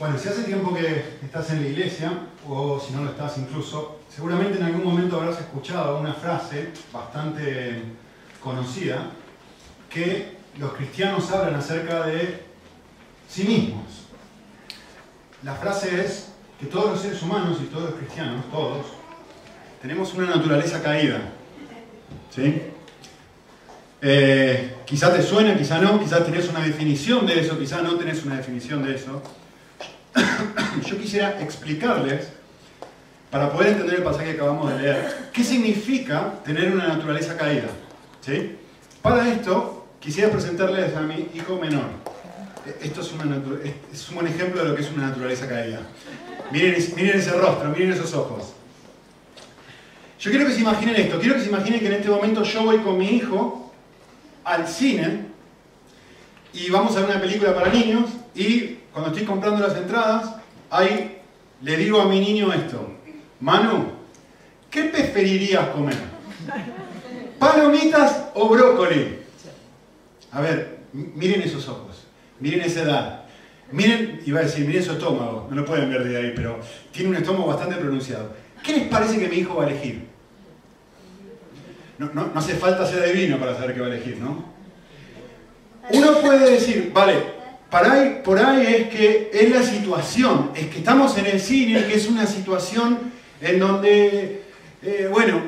Bueno, si hace tiempo que estás en la iglesia, o si no lo estás incluso, seguramente en algún momento habrás escuchado una frase bastante conocida que los cristianos hablan acerca de sí mismos. La frase es que todos los seres humanos y todos los cristianos, todos, tenemos una naturaleza caída. ¿Sí? Eh, quizá te suena, quizá no, quizás tenés una definición de eso, quizá no tenés una definición de eso. Yo quisiera explicarles, para poder entender el pasaje que acabamos de leer, qué significa tener una naturaleza caída. ¿Sí? Para esto, quisiera presentarles a mi hijo menor. Esto es, un buen ejemplo de lo que es una naturaleza caída. Miren, miren ese rostro, miren esos ojos. Yo quiero que se imaginen esto, quiero que se imaginen que en este momento yo voy con mi hijo al cine y vamos a ver una película para niños y cuando estoy comprando las entradas, ahí le digo a mi niño esto, Manu, ¿qué preferirías comer? ¿Palomitas o brócoli? A ver, miren esos ojos, miren esa edad. Miren, iba a decir, miren su estómago, no lo pueden ver de ahí, pero tiene un estómago bastante pronunciado. ¿Qué les parece que mi hijo va a elegir? No, no, no hace falta ser adivino para saber qué va a elegir, ¿no? Uno puede decir, vale, ahí, por ahí es que es la situación, es que estamos en el cine, que es una situación en donde, eh, bueno,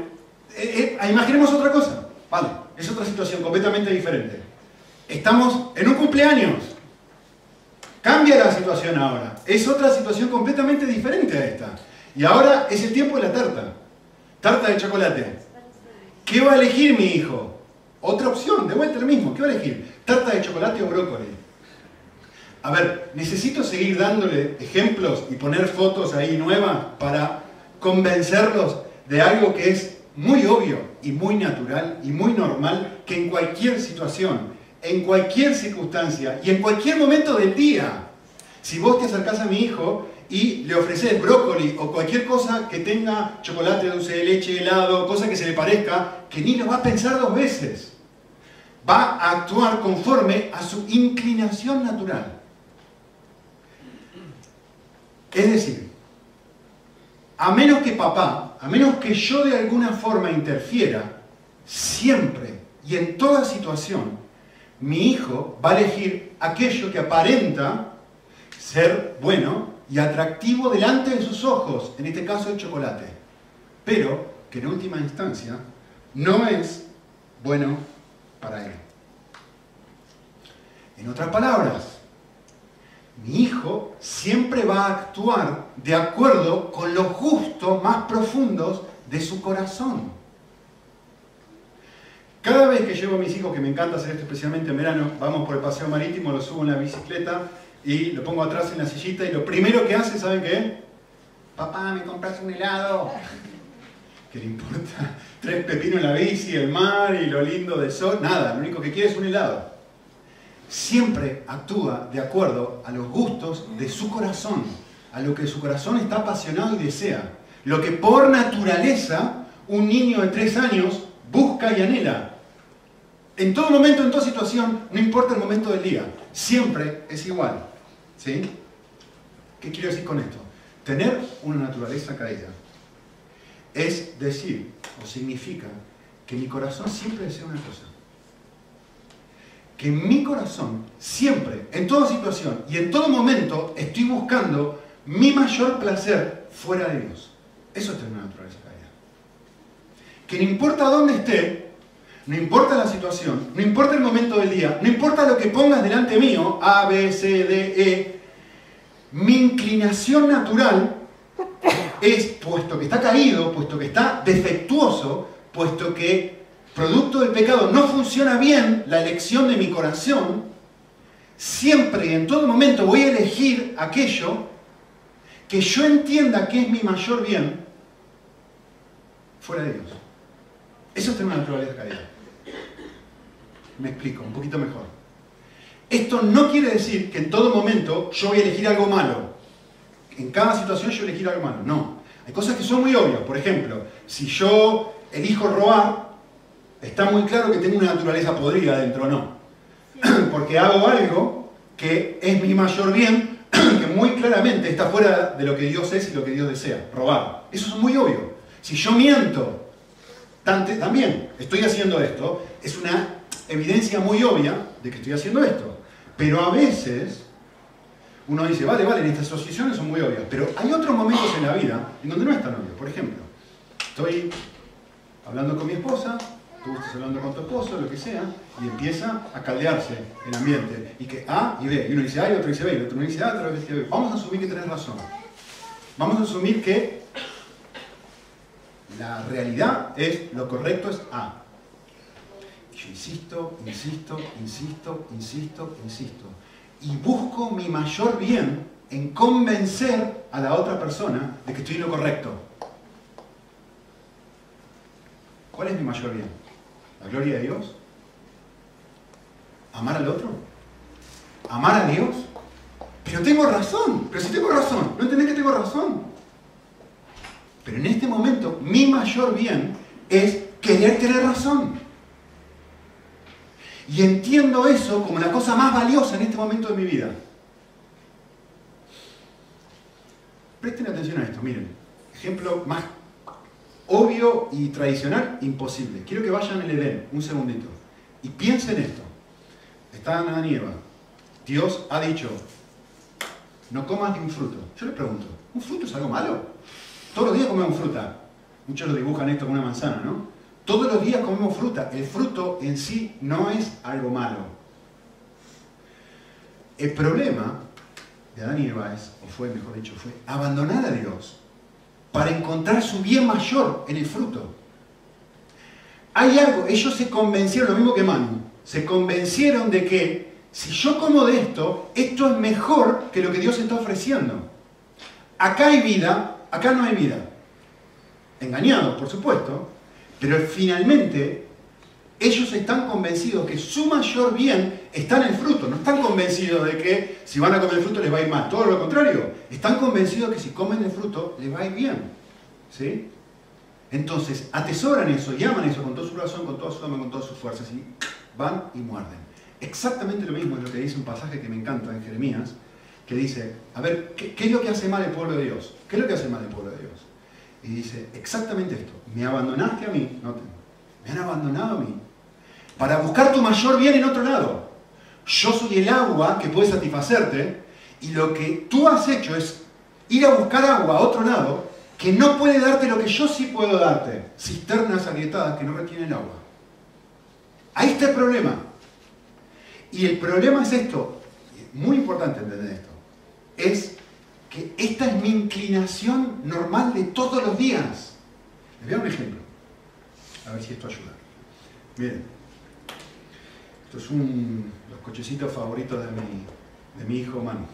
eh, eh, imaginemos otra cosa, vale, es otra situación completamente diferente. Estamos en un cumpleaños, cambia la situación ahora, es otra situación completamente diferente a esta. Y ahora es el tiempo de la tarta, tarta de chocolate. ¿Qué va a elegir mi hijo? Otra opción, de vuelta lo mismo, ¿qué va a elegir? ¿Tarta de chocolate o brócoli? A ver, necesito seguir dándole ejemplos y poner fotos ahí nuevas para convencerlos de algo que es muy obvio y muy natural y muy normal que en cualquier situación, en cualquier circunstancia y en cualquier momento del día, si vos te acercás a mi hijo y le ofreces brócoli o cualquier cosa que tenga chocolate, dulce de leche, helado, cosa que se le parezca, que ni lo va a pensar dos veces. Va a actuar conforme a su inclinación natural. Es decir, a menos que papá, a menos que yo de alguna forma interfiera, siempre y en toda situación, mi hijo va a elegir aquello que aparenta ser bueno y atractivo delante de sus ojos, en este caso el chocolate, pero que en última instancia no es bueno para él. En otras palabras, mi hijo siempre va a actuar de acuerdo con los gustos más profundos de su corazón. Cada vez que llevo a mis hijos, que me encanta hacer esto especialmente en verano, vamos por el paseo marítimo, lo subo en la bicicleta y lo pongo atrás en la sillita y lo primero que hace, ¿saben qué? Papá, ¿me compras un helado? ¿Qué le importa? Tres pepinos en la bici, el mar y lo lindo del sol. Nada, lo único que quiere es un helado siempre actúa de acuerdo a los gustos de su corazón, a lo que su corazón está apasionado y desea. Lo que por naturaleza un niño de tres años busca y anhela. En todo momento, en toda situación, no importa el momento del día, siempre es igual. ¿Sí? ¿Qué quiero decir con esto? Tener una naturaleza caída es decir o significa que mi corazón siempre desea una cosa que en mi corazón, siempre, en toda situación y en todo momento, estoy buscando mi mayor placer fuera de Dios. Eso es tener una naturaleza caída. Que no importa dónde esté, no importa la situación, no importa el momento del día, no importa lo que pongas delante mío, A, B, C, D, E, mi inclinación natural es, puesto que está caído, puesto que está defectuoso, puesto que producto del pecado, no funciona bien la elección de mi corazón, siempre y en todo momento voy a elegir aquello que yo entienda que es mi mayor bien fuera de Dios. Eso es tener una naturaleza caída. Me explico un poquito mejor. Esto no quiere decir que en todo momento yo voy a elegir algo malo. En cada situación yo voy elegir algo malo. No. Hay cosas que son muy obvias. Por ejemplo, si yo elijo robar, está muy claro que tengo una naturaleza podrida dentro no. Porque hago algo que es mi mayor bien, que muy claramente está fuera de lo que Dios es y lo que Dios desea, robar. Eso es muy obvio. Si yo miento, también estoy haciendo esto, es una evidencia muy obvia de que estoy haciendo esto. Pero a veces uno dice, vale, vale, estas asociaciones son muy obvias, pero hay otros momentos en la vida en donde no es tan obvio. Por ejemplo, estoy hablando con mi esposa, tú estás hablando con tu esposo, lo que sea, y empieza a caldearse el ambiente. Y que A y B. Y uno dice A y otro dice B, y otro dice A, otro dice B. Vamos a asumir que tenés razón. Vamos a asumir que la realidad es, lo correcto es A. Yo insisto, insisto, insisto, insisto, insisto. Y busco mi mayor bien en convencer a la otra persona de que estoy en lo correcto. ¿Cuál es mi mayor bien? ¿La gloria de Dios? ¿Amar al otro? ¿Amar a Dios? Pero tengo razón, pero si tengo razón, ¿no entendés que tengo razón? Pero en este momento mi mayor bien es querer tener razón. Y entiendo eso como la cosa más valiosa en este momento de mi vida. Presten atención a esto, miren. Ejemplo más obvio y tradicional, imposible. Quiero que vayan al Edén, un segundito. Y piensen esto. Están Adán y Eva. Dios ha dicho, no comas ni un fruto. Yo les pregunto, ¿un fruto es algo malo? Todos los días comemos fruta. Muchos lo dibujan esto con una manzana, ¿no? Todos los días comemos fruta. El fruto en sí no es algo malo. El problema de Adán y Eva es, o fue, mejor dicho, fue abandonar a Dios para encontrar su bien mayor en el fruto. Hay algo, ellos se convencieron, lo mismo que Manu, se convencieron de que si yo como de esto, esto es mejor que lo que Dios está ofreciendo. Acá hay vida, acá no hay vida. Engañados, por supuesto, pero finalmente ellos están convencidos que su mayor bien está en fruto. No están convencidos de que si van a comer el fruto les va a ir mal. Todo lo contrario. Están convencidos que si comen el fruto les va a ir bien. ¿Sí? Entonces, atesoran eso y aman eso con todo su corazón, con toda su alma, con todas sus fuerzas. Y van y muerden. Exactamente lo mismo es lo que dice un pasaje que me encanta en Jeremías, que dice, a ver, ¿qué, ¿qué, es lo que hace mal el pueblo de Dios? ¿Qué es lo que hace mal el pueblo de Dios? Y dice exactamente esto, me abandonaste a mí, no me han abandonado a mí, para buscar tu mayor bien en otro lado. Yo soy el agua que puede satisfacerte y lo que tú has hecho es ir a buscar agua a otro lado que no puede darte lo que yo sí puedo darte, cisternas agrietadas que no retienen agua. Ahí está el problema. Y el problema es esto, muy importante entender esto, es que esta es mi inclinación normal de todos los días. Les voy a dar un ejemplo, a ver si esto ayuda. Miren, esto es un, cochecitos favoritos de mi, de mi hijo Manu,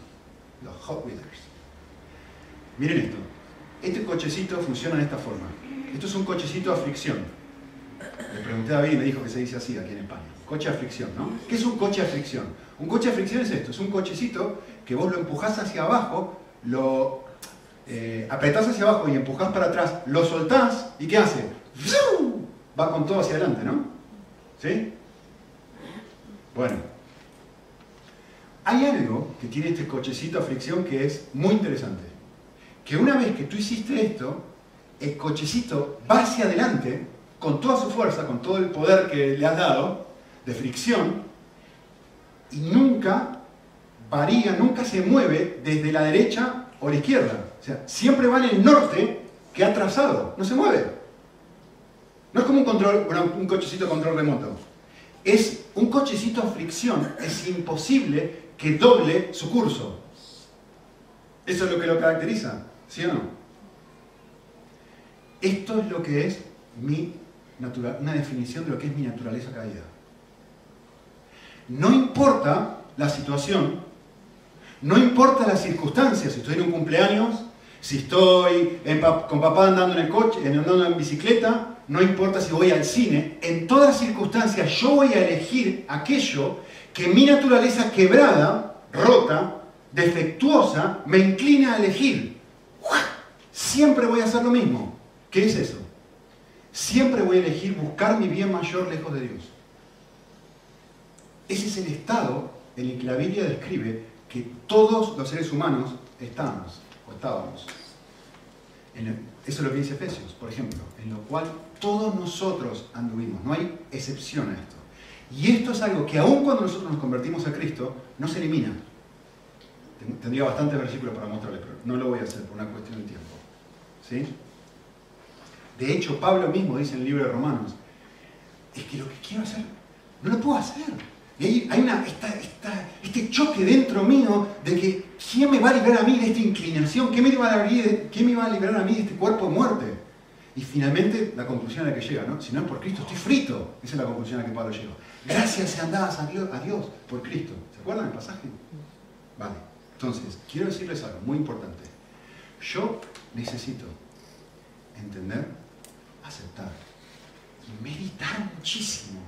los Hot Wheelers. Miren esto, este cochecito funciona de esta forma. Esto es un cochecito a fricción. Le pregunté a David y me dijo que se dice así aquí en España. Coche a fricción, ¿no? ¿Qué es un coche a fricción? Un coche a fricción es esto, es un cochecito que vos lo empujás hacia abajo lo eh, apretás hacia abajo y empujás para atrás, lo soltás y ¿qué hace? Va con todo hacia adelante, ¿no? ¿Sí? Bueno, hay algo que tiene este cochecito a fricción que es muy interesante. Que una vez que tú hiciste esto, el cochecito va hacia adelante con toda su fuerza, con todo el poder que le has dado de fricción y nunca varía, nunca se mueve desde la derecha o la izquierda. O sea, siempre va en el norte que ha trazado, no se mueve. No es como un, control, un cochecito control remoto. Es un cochecito a fricción, es imposible que doble su curso. Eso es lo que lo caracteriza, ¿sí o no? Esto es lo que es mi una definición de lo que es mi naturaleza caída. No importa la situación, no importa las circunstancias, si estoy en un cumpleaños, si estoy con papá andando en el coche, andando en bicicleta, no importa si voy al cine, en todas circunstancias yo voy a elegir aquello que mi naturaleza quebrada, rota, defectuosa, me inclina a elegir. Siempre voy a hacer lo mismo. ¿Qué es eso? Siempre voy a elegir buscar mi bien mayor lejos de Dios. Ese es el estado en el que la Biblia describe que todos los seres humanos estamos o estábamos. eso es lo que dice Efesios, por ejemplo, en lo cual todos nosotros anduvimos. No hay excepción a esto. Y esto es algo que aun cuando nosotros nos convertimos a Cristo, no se elimina. Tendría bastantes versículos para mostrarles, pero no lo voy a hacer por una cuestión de tiempo. ¿Sí? De hecho, Pablo mismo dice en el libro de Romanos, es que lo que quiero hacer, no lo puedo hacer. Y hay, hay una, este choque dentro mío de que ¿quién me va a liberar a mí de esta inclinación? ¿Quién me va a liberar, ¿quién me va a, liberar a mí de este cuerpo de muerte? Y finalmente la conclusión a la que llega, ¿no? Si no es por Cristo, estoy frito. Esa es la conclusión a la que Pablo llegó. Gracias sean dadas a Dios, a Dios por Cristo. ¿Se acuerdan del pasaje? Vale. Entonces, quiero decirles algo muy importante. Yo necesito entender, aceptar y meditar muchísimo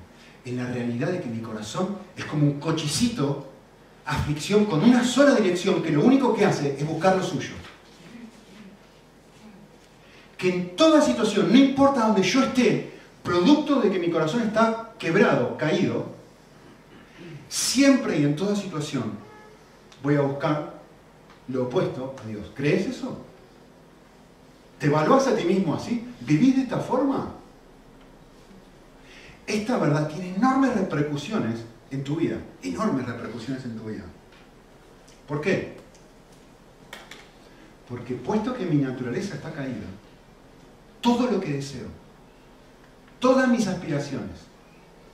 en la realidad de que mi corazón es como un cochecito, aflicción con una sola dirección que lo único que hace es buscar lo suyo. Que en toda situación, no importa donde yo esté, producto de que mi corazón está quebrado, caído, siempre y en toda situación voy a buscar lo opuesto a Dios. ¿Crees eso? ¿Te evalúas a ti mismo así? ¿Vivís de esta forma? Esta verdad tiene enormes repercusiones en tu vida, enormes repercusiones en tu vida. ¿Por qué? Porque puesto que mi naturaleza está caída, todo lo que deseo, todas mis aspiraciones,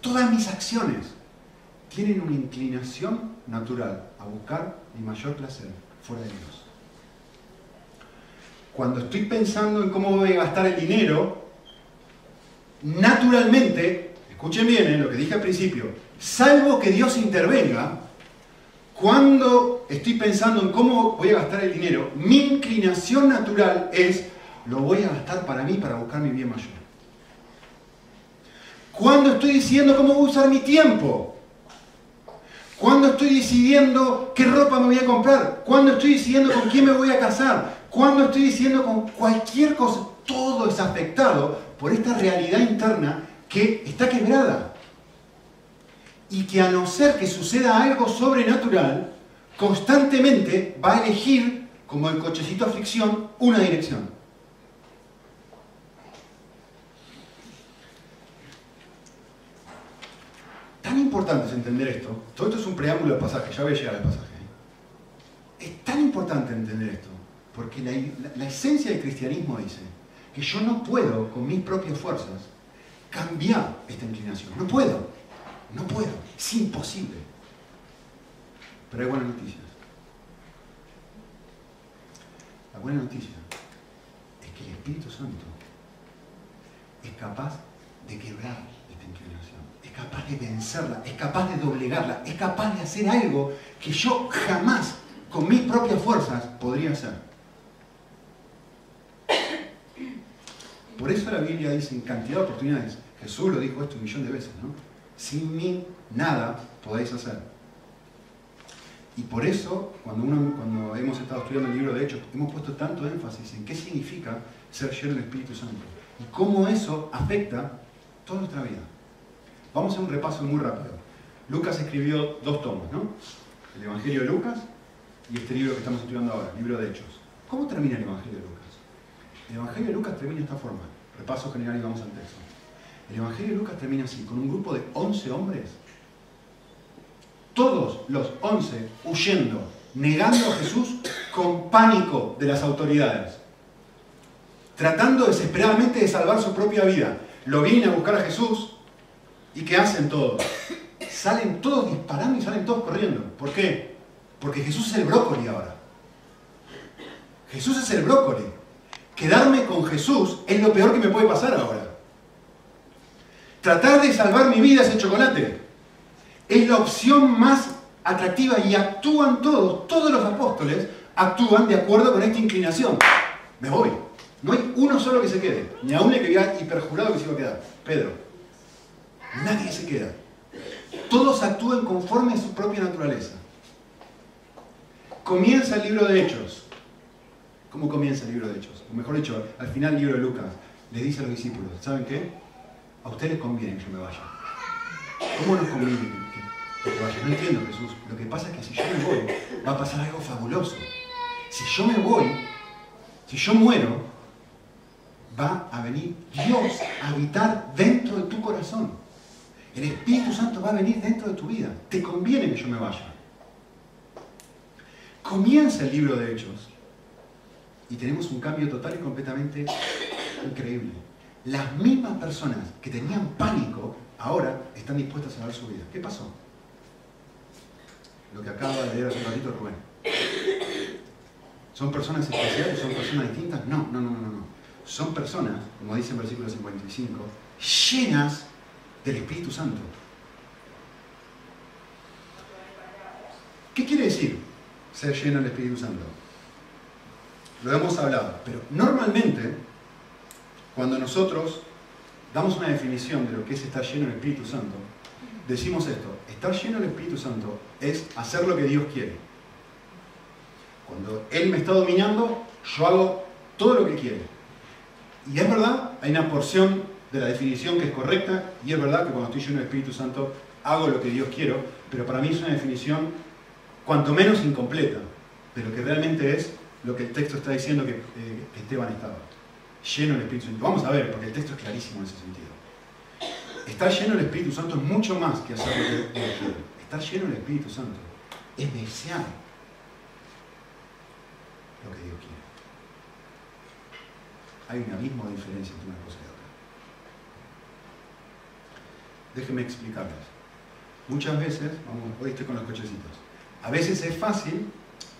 todas mis acciones, tienen una inclinación natural a buscar mi mayor placer fuera de Dios. Cuando estoy pensando en cómo voy a gastar el dinero, naturalmente escuchen bien ¿eh? lo que dije al principio, salvo que Dios intervenga, cuando estoy pensando en cómo voy a gastar el dinero, mi inclinación natural es, lo voy a gastar para mí, para buscar mi bien mayor. Cuando estoy diciendo cómo voy a usar mi tiempo, cuando estoy decidiendo qué ropa me voy a comprar, cuando estoy decidiendo con quién me voy a casar, cuando estoy diciendo con cualquier cosa, todo es afectado por esta realidad interna que está quebrada. Y que a no ser que suceda algo sobrenatural, constantemente va a elegir, como el cochecito aflicción, una dirección. Tan importante es entender esto. Todo esto es un preámbulo del pasaje, ya voy a llegar al pasaje. Es tan importante entender esto, porque la, la esencia del cristianismo dice que yo no puedo, con mis propias fuerzas, cambiar esta inclinación. No puedo, no puedo, es imposible. Pero hay buenas noticias. La buena noticia es que el Espíritu Santo es capaz de quebrar esta inclinación, capaz de vencerla, es capaz de doblegarla, es capaz de hacer algo que yo jamás con mis propias fuerzas podría hacer. Por eso la Biblia dice en cantidad de oportunidades, Jesús lo dijo esto un millón de veces, ¿no? Sin mí nada podéis hacer. Y por eso, cuando, cuando hemos estado estudiando el libro de Hechos, hemos puesto tanto énfasis en qué significa ser lleno del Espíritu Santo y cómo eso afecta toda nuestra vida. Vamos a hacer un repaso muy rápido. Lucas escribió dos tomos, ¿no? El Evangelio de Lucas y este libro que estamos estudiando ahora, el libro de Hechos. ¿Cómo termina el Evangelio de Lucas? El Evangelio de Lucas termina de esta forma. Repaso general y vamos al texto. El Evangelio de Lucas termina así, con un grupo de 11 hombres. Todos los 11 huyendo, negando a Jesús con pánico de las autoridades. Tratando desesperadamente de salvar su propia vida. Lo vienen a buscar a Jesús y ¿qué hacen todos? Salen todos disparando y salen todos corriendo. ¿Por qué? Porque Jesús es el brócoli ahora. Jesús es el brócoli. Quedarme con Jesús es lo peor que me puede pasar ahora. Tratar de salvar mi vida ese chocolate es la opción más atractiva y actúan todos, todos los apóstoles actúan de acuerdo con esta inclinación. Me voy. No hay uno solo que se quede, ni aún el que había hiperjurado que se iba a quedar. Pedro. Nadie se queda. Todos actúan conforme a su propia naturaleza. Comienza el libro de Hechos. ¿Cómo comienza el libro de Hechos? O mejor dicho, al final del libro de Lucas, le dice a los discípulos, ¿saben qué? A ustedes conviene que yo me vaya. ¿Cómo nos conviene que, que, vaya? No entiendo, Jesús. Lo que pasa es que si yo me voy, va a pasar algo fabuloso. Si yo me voy, si yo muero, va a venir Dios a habitar dentro de tu corazón. El Espíritu Santo va a venir dentro de tu vida. Te conviene que yo me vaya. Comienza el libro de Hechos y tenemos un cambio total y completamente increíble. Las mismas personas que tenían pánico ahora están dispuestas a dar su vida. ¿Qué pasó? Lo que acaba de leer hace un ratito Rubén. ¿Son personas especiales? ¿Son personas distintas? No, no, no, no, no. Son personas, como dice en versículo 55, llenas del Espíritu Santo. ¿Qué quiere decir ser lleno del Espíritu Santo? Lo hemos hablado, pero normalmente cuando nosotros damos una definición de lo que es estar lleno del Espíritu Santo, decimos esto, estar lleno del Espíritu Santo es hacer lo que Dios quiere. Cuando Él me está dominando, yo hago todo lo que quiere. Y es verdad, hay una porción de la definición que es correcta, y es verdad que cuando estoy lleno del Espíritu Santo hago lo que Dios quiero, pero para mí es una definición cuanto menos incompleta, pero que realmente es lo que el texto está diciendo que, eh, Esteban estaba. Lleno del Espíritu Santo. Vamos a ver, porque el texto es clarísimo en ese sentido. Estar lleno del Espíritu Santo es mucho más que hacer lo que Dios quiere. Estar lleno del Espíritu Santo es desear lo que Dios quiere. Hay un abismo de diferencia entre una cosa y otra. Déjenme explicarles. Muchas veces, vamos, hoy con los cochecitos, a veces es fácil,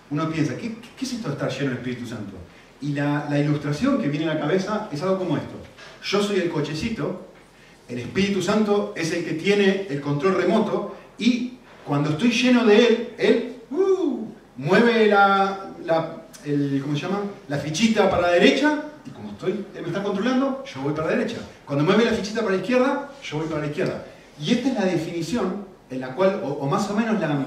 uno piensa, ¿qué, qué es esto de estar lleno del Espíritu Santo? Y la, ilustración que viene a la cabeza es algo como esto. Yo soy el cochecito, el Espíritu Santo es el que tiene el control remoto y cuando estoy lleno de Él, Él uh, mueve la, ¿cómo se llama? la fichita para la derecha estoy, Él me está controlando, yo voy para la derecha. Cuando mueve la fichita para la izquierda, yo voy para la izquierda. Y esta es la definición en la cual, o, más o menos la,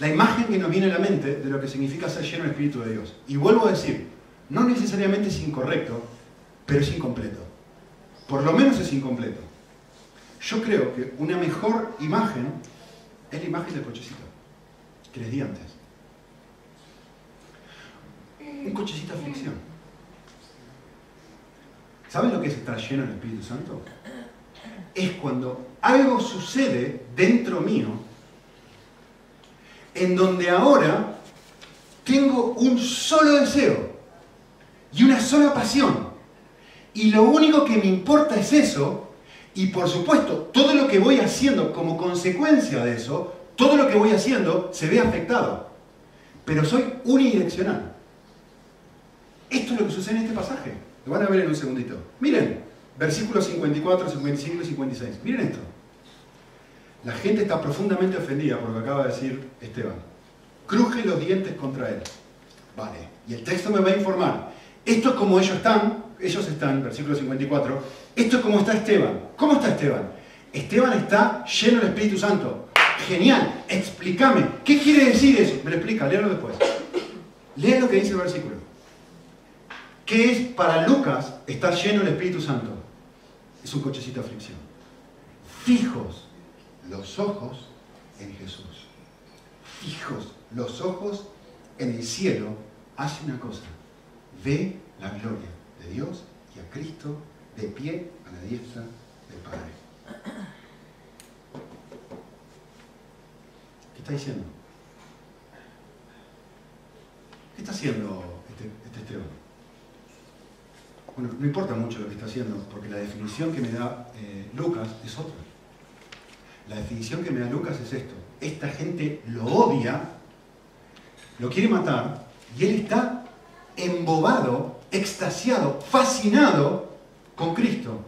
la imagen que nos viene a la mente de lo que significa ser lleno del Espíritu de Dios. Y vuelvo a decir, no necesariamente es incorrecto, pero es incompleto. Por lo menos es incompleto. Yo creo que una mejor imagen es la imagen del cochecito, que les di antes. Un cochecito de aflicción. ¿Saben lo que es estar lleno del Espíritu Santo? Es cuando algo sucede dentro mío en donde ahora tengo un solo deseo y una sola pasión. Y lo único que me importa es eso y por supuesto, todo lo que voy haciendo como consecuencia de eso, todo lo que voy haciendo se ve afectado. Pero soy unidireccional. Esto es lo que sucede en este pasaje. Van a ver en un segundito. Miren, versículos 54, 55 y 56. Miren esto. La gente está profundamente ofendida por lo que acaba de decir Esteban. Cruje los dientes contra él. Vale. Y el texto me va a informar. Esto es como ellos están, ellos están, versículo 54, esto es como está Esteban. ¿Cómo está Esteban? Esteban está lleno del Espíritu Santo. Genial, explícame. ¿Qué quiere decir eso? Me lo explica, léalo después. Lea lo que dice el versículo. ¿Qué es para Lucas estar lleno del Espíritu Santo? Es un cochecito de aflicción. Fijos los ojos en Jesús. Fijos los ojos en el cielo. Hace una cosa. Ve la gloria de Dios y a Cristo de pie a la diestra del Padre. ¿Qué está diciendo? ¿Qué está haciendo este, este? Bueno, no importa mucho lo que está haciendo, porque la definición que me da eh, Lucas es otra. La definición que me da Lucas es esto. Esta gente lo odia, lo quiere matar, y él está embobado, extasiado, fascinado con Cristo.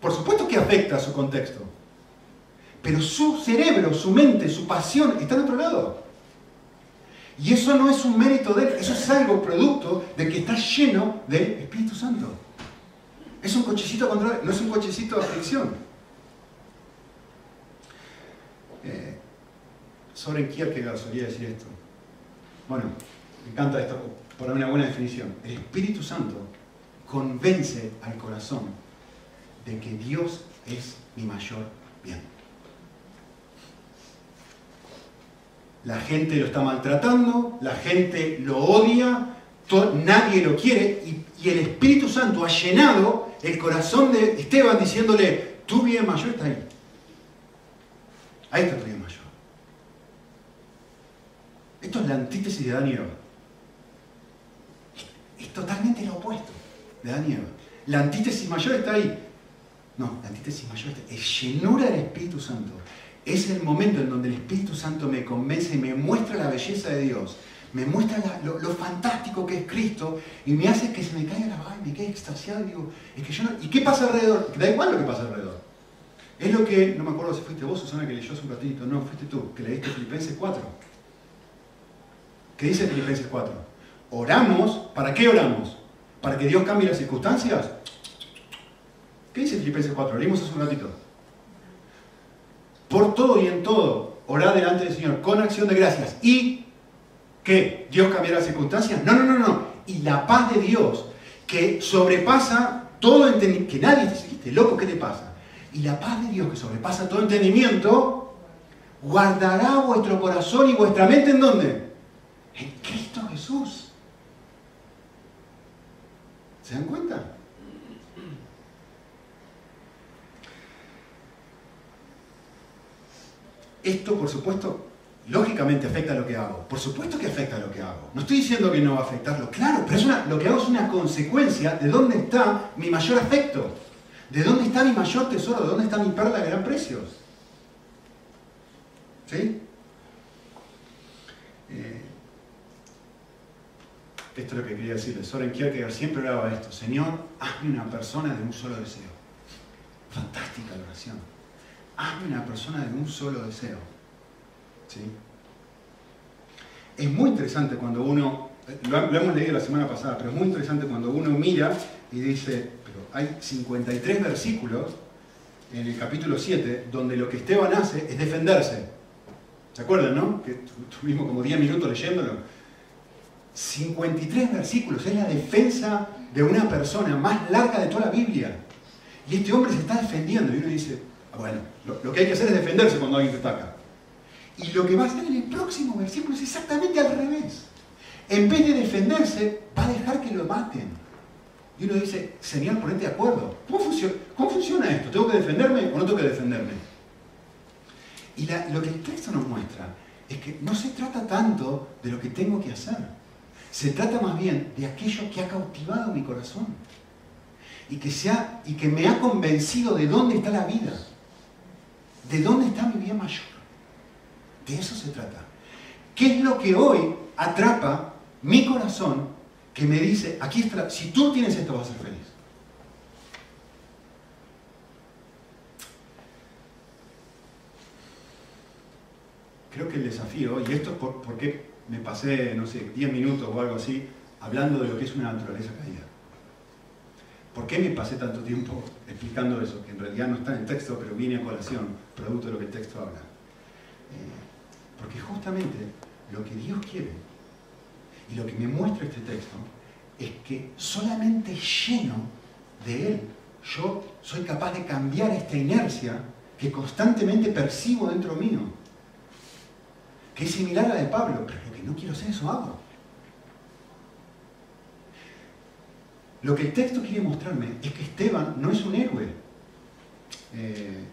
Por supuesto que afecta a su contexto, pero su cerebro, su mente, su pasión está en otro lado. Y eso no es un mérito de él, eso es algo producto de que está lleno del Espíritu Santo. Es un cochecito contra no es un cochecito de aflicción. Eh, Soren Kierkegaard solía decir esto. Bueno, me encanta esto, por una buena definición. El Espíritu Santo convence al corazón de que Dios es mi mayor bien. La gente lo está maltratando, la gente lo odia, nadie lo quiere y, el Espíritu Santo ha llenado el corazón de Esteban diciéndole, tu bien mayor está ahí. Ahí está tu bien mayor. Esto es la antítesis de Adán y Eva. Es totalmente lo opuesto de Adán y Eva. La antítesis mayor está ahí. No, la antítesis mayor está es llenura del Espíritu Santo. Es el momento en donde el Espíritu Santo me convence y me muestra la belleza de Dios me muestra lo, fantástico que es Cristo y me hace que se me caiga la baba y me quede extasiado y digo, es que yo no, ¿y qué pasa alrededor? Da igual lo que pasa alrededor. Es lo que, no me acuerdo si fuiste vos, Susana, que leyó hace un ratito, no, fuiste tú, que leíste Filipenses 4. ¿Qué dice Filipenses 4? Oramos, ¿para qué oramos? ¿Para que Dios cambie las circunstancias? ¿Qué dice Filipenses 4? Leímos hace un ratito. Por todo y en todo, orad delante del Señor con acción de gracias y ¿Qué? ¿Dios cambiará las circunstancias? No, no, no, no. Y la paz de Dios, que sobrepasa todo entendimiento, que nadie te dice, loco, ¿qué te pasa? Y la paz de Dios, que sobrepasa todo entendimiento, guardará vuestro corazón y vuestra mente en dónde? En Cristo Jesús. ¿Se dan cuenta? Esto, por supuesto, lógicamente afecta a lo que hago. Por supuesto que afecta a lo que hago. No estoy diciendo que no va a afectarlo, claro, pero es lo que hago es una consecuencia de dónde está mi mayor afecto, de dónde está mi mayor tesoro, de dónde está mi perla de gran precio. ¿Sí? Eh, esto es lo que quería decirles. Soren Kierkegaard siempre hablaba esto. Señor, hazme una persona de un solo deseo. Fantástica la oración. Hazme una persona de un solo deseo. Es muy interesante cuando uno, lo, hemos leído la semana pasada, pero es muy interesante cuando uno mira y dice, pero hay 53 versículos en el capítulo 7 donde lo que Esteban hace es defenderse. ¿Se acuerdan, no? Que tuvimos como 10 minutos leyéndolo. 53 versículos, es la defensa de una persona más larga de toda la Biblia. Y este hombre se está defendiendo y uno dice, bueno, lo, que hay que hacer es defenderse cuando alguien te ataca. Y lo que va a hacer en el próximo versículo es exactamente al revés. En vez de defenderse, va a dejar que lo maten. Y uno dice, Señor, ponete de acuerdo. ¿Cómo funciona, ¿Cómo funciona esto? ¿Tengo que defenderme o no tengo que defenderme? Y lo que el texto nos muestra es que no se trata tanto de lo que tengo que hacer. Se trata más bien de aquello que ha cautivado mi corazón. Y que, y que me ha convencido de dónde está la vida. De dónde está mi vida mayor. De eso se trata. ¿Qué es lo que hoy atrapa mi corazón que me dice, aquí está, si tú tienes esto vas a ser feliz? Creo que el desafío, y esto es por, porque me pasé, no sé, 10 minutos o algo así, hablando de lo que es una naturaleza caída. ¿Por qué me pasé tanto tiempo explicando eso? Que en realidad no está en el texto, pero viene a colación, producto de lo que el texto habla. Eh, porque justamente lo que Dios quiere y lo que me muestra este texto es que solamente lleno de Él yo soy capaz de cambiar esta inercia que constantemente percibo dentro mío. Que es similar a la de Pablo, pero lo que no quiero hacer eso hago. Lo que el texto quiere mostrarme es que Esteban no es un héroe. Eh,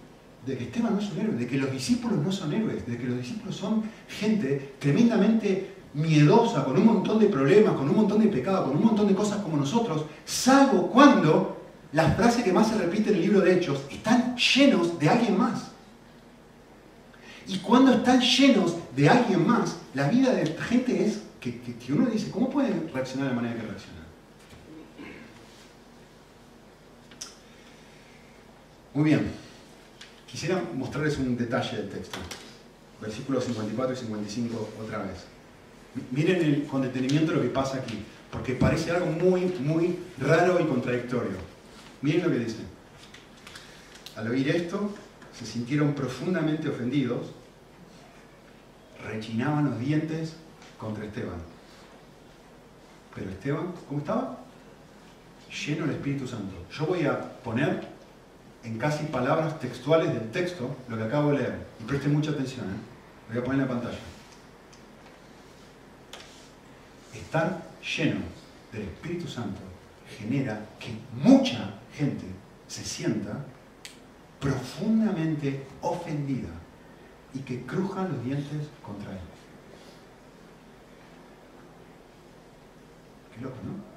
de que Esteban no es un héroe, de que los discípulos no son héroes, de que los discípulos son gente tremendamente miedosa, con un montón de problemas, con un montón de pecados, con un montón de cosas como nosotros, salvo cuando las frases que más se repiten en el libro de Hechos están llenos de alguien más. Y cuando están llenos de alguien más, la vida de esta gente es que, que uno dice, ¿cómo pueden reaccionar de la manera que reaccionan? Muy bien. Quisiera mostrarles un detalle del texto. Versículos 54 y 55 otra vez. Miren con detenimiento lo que pasa aquí, porque parece algo muy, muy raro y contradictorio. Miren lo que dice. Al oír esto, se sintieron profundamente ofendidos, rechinaban los dientes contra Esteban. Pero Esteban, ¿cómo estaba? Lleno del Espíritu Santo. Yo voy a poner en casi palabras textuales del texto lo que acabo de leer. Y presten mucha atención, ¿eh? lo voy a poner en la pantalla. estar lleno del Espíritu Santo genera que mucha gente se sienta profundamente ofendida y que crujan los dientes contra él. Qué loco, ¿no?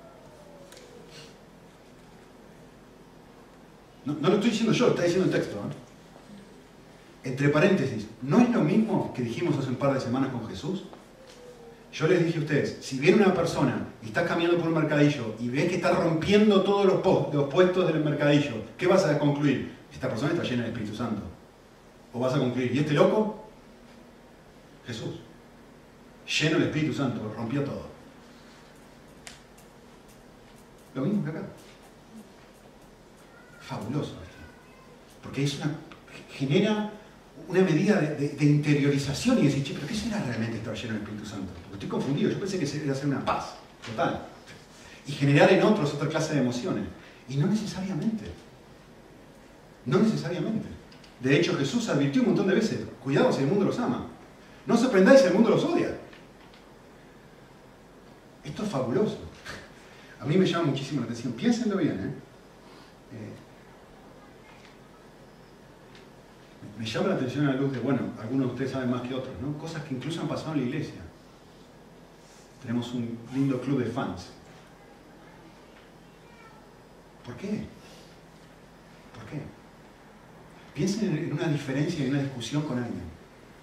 No, lo estoy diciendo yo, está diciendo el texto. ¿eh? Entre paréntesis, ¿no es lo mismo que dijimos hace un par de semanas con Jesús? Yo les dije a ustedes, si viene una persona y está caminando por un mercadillo y ves que está rompiendo todos los, los puestos del mercadillo, ¿qué vas a concluir? Esta persona está llena del Espíritu Santo. O vas a concluir, ¿y este loco? Jesús. Lleno del Espíritu Santo, rompió todo. Lo mismo que acá. Fabuloso esto. Porque es una, genera una medida de, interiorización y decir, che, pero ¿qué será realmente estar lleno del Espíritu Santo? Porque estoy confundido, yo pensé que sería hacer una paz total. Y generar en otros otra clase de emociones. Y no necesariamente. No necesariamente. De hecho, Jesús advirtió un montón de veces, cuidado si el mundo los ama. No sorprendáis si el mundo los odia. Esto es fabuloso. A mí me llama muchísimo la atención. Piénsenlo bien. ¿eh? eh me llama la atención a la luz de, bueno, algunos de ustedes saben más que otros, ¿no? Cosas que incluso han pasado en la iglesia. Tenemos un lindo club de fans. ¿Por qué? ¿Por qué? Piensen en una diferencia y una discusión con alguien.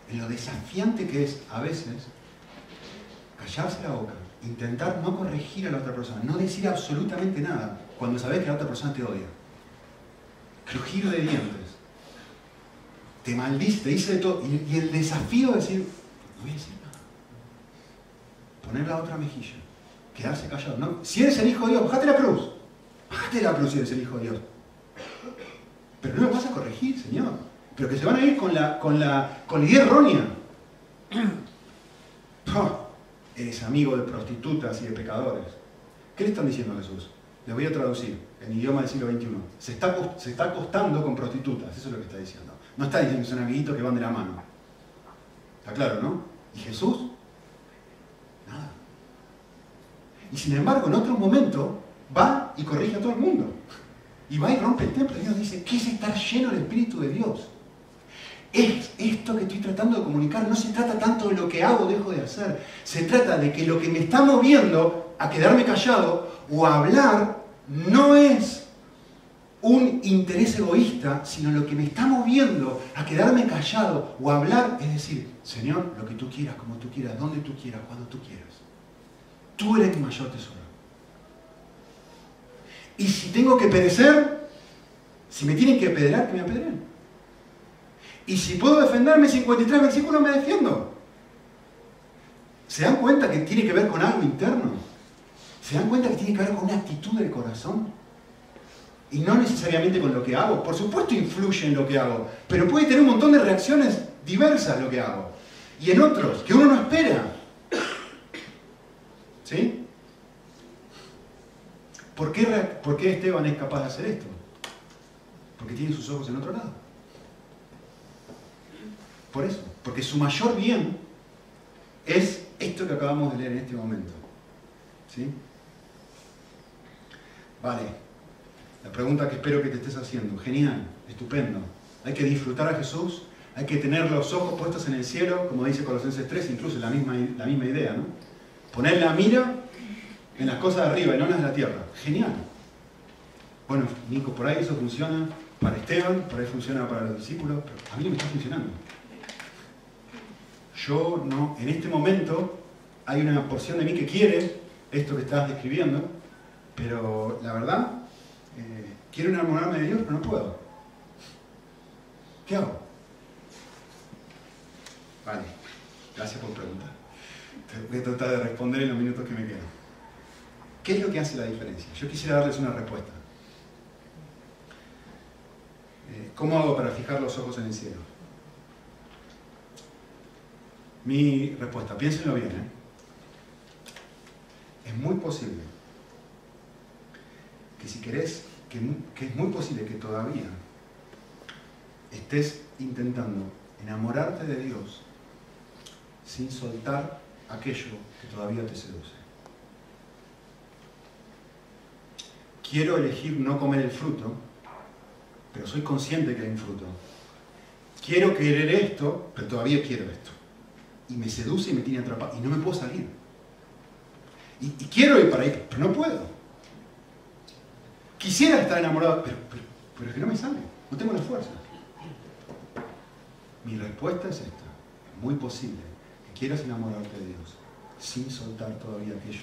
En lo desafiante que es a veces callarse la boca, intentar no corregir a la otra persona, no decir absolutamente nada cuando sabes que la otra persona te odia. Crujir de dientes. Te maldice, te dice de todo. Y, el desafío de decir, no voy a decir nada. Poner la otra mejilla. Quedarse callado. ¿no? Si eres el hijo de Dios, bájate la cruz. Bájate la cruz si eres el hijo de Dios. Pero no lo vas a corregir, Señor. Pero que se van a ir con la, con la, con idea errónea. eres amigo de prostitutas y de pecadores. ¿Qué le están diciendo Jesús? Le voy a traducir en idioma del siglo XXI. Se está, se está acostando con prostitutas, eso es lo que está diciendo. No está diciendo que son amiguitos que van de la mano. Está claro, ¿no? ¿Y Jesús? Nada. Y sin embargo, en otro momento, va y corrige a todo el mundo. Y va y rompe el templo. Y Dios dice, ¿qué es estar lleno del Espíritu de Dios? Es esto que estoy tratando de comunicar. No se trata tanto de lo que hago o dejo de hacer. Se trata de que lo que me está moviendo a quedarme callado o a hablar no es un interés egoísta, sino lo que me está moviendo a quedarme callado o a hablar es decir, Señor, lo que tú quieras, como tú quieras, donde tú quieras, cuando tú quieras. Tú eres mi mayor tesoro. Y si tengo que perecer, si me tienen que apedrear, que me apedreen. Y si puedo defenderme 53 versículos, me defiendo. ¿Se dan cuenta que tiene que ver con algo interno? ¿Se dan cuenta que tiene que ver con una actitud del corazón? Y no necesariamente con lo que hago. Por supuesto influye en lo que hago, pero puede tener un montón de reacciones diversas lo que hago. Y en otros, que uno no espera. ¿Sí? ¿Por qué, Esteban es capaz de hacer esto? Porque tiene sus ojos en otro lado. Por eso, porque su mayor bien es esto que acabamos de leer en este momento. ¿Sí? Vale. La pregunta que espero que te estés haciendo. Genial, estupendo. Hay que disfrutar a Jesús, hay que tener los ojos puestos en el cielo, como dice Colosenses 3, incluso la misma, la misma idea, ¿no? Poner la mira en las cosas de arriba y no en las de la tierra. Genial. Bueno, Nico, por ahí eso funciona para Esteban, por ahí funciona para los discípulos, pero a mí no me está funcionando. Yo no, en este momento hay una porción de mí que quiere esto que estás describiendo, pero la verdad, eh, quiero enamorarme de Dios, pero no puedo. ¿Qué hago? Vale, gracias por preguntar. Voy a tratar de responder en los minutos que me quedan. ¿Qué es lo que hace la diferencia? Yo quisiera darles una respuesta. Eh, ¿Cómo hago para fijar los ojos en el cielo? Mi respuesta, piénsenlo bien. ¿eh? Es muy posible que si querés, que, es muy posible que todavía estés intentando enamorarte de Dios sin soltar aquello que todavía te seduce. Quiero elegir no comer el fruto, pero soy consciente que hay un fruto. Quiero querer esto, pero todavía quiero esto. Y me seduce y me tiene atrapado. Y no me puedo salir. Y, y quiero ir para ahí, pero no puedo. Quisiera estar enamorado, pero, es que no me sale. No tengo la fuerza. Mi respuesta es esta. Es muy posible que quieras enamorarte de Dios sin soltar todavía aquello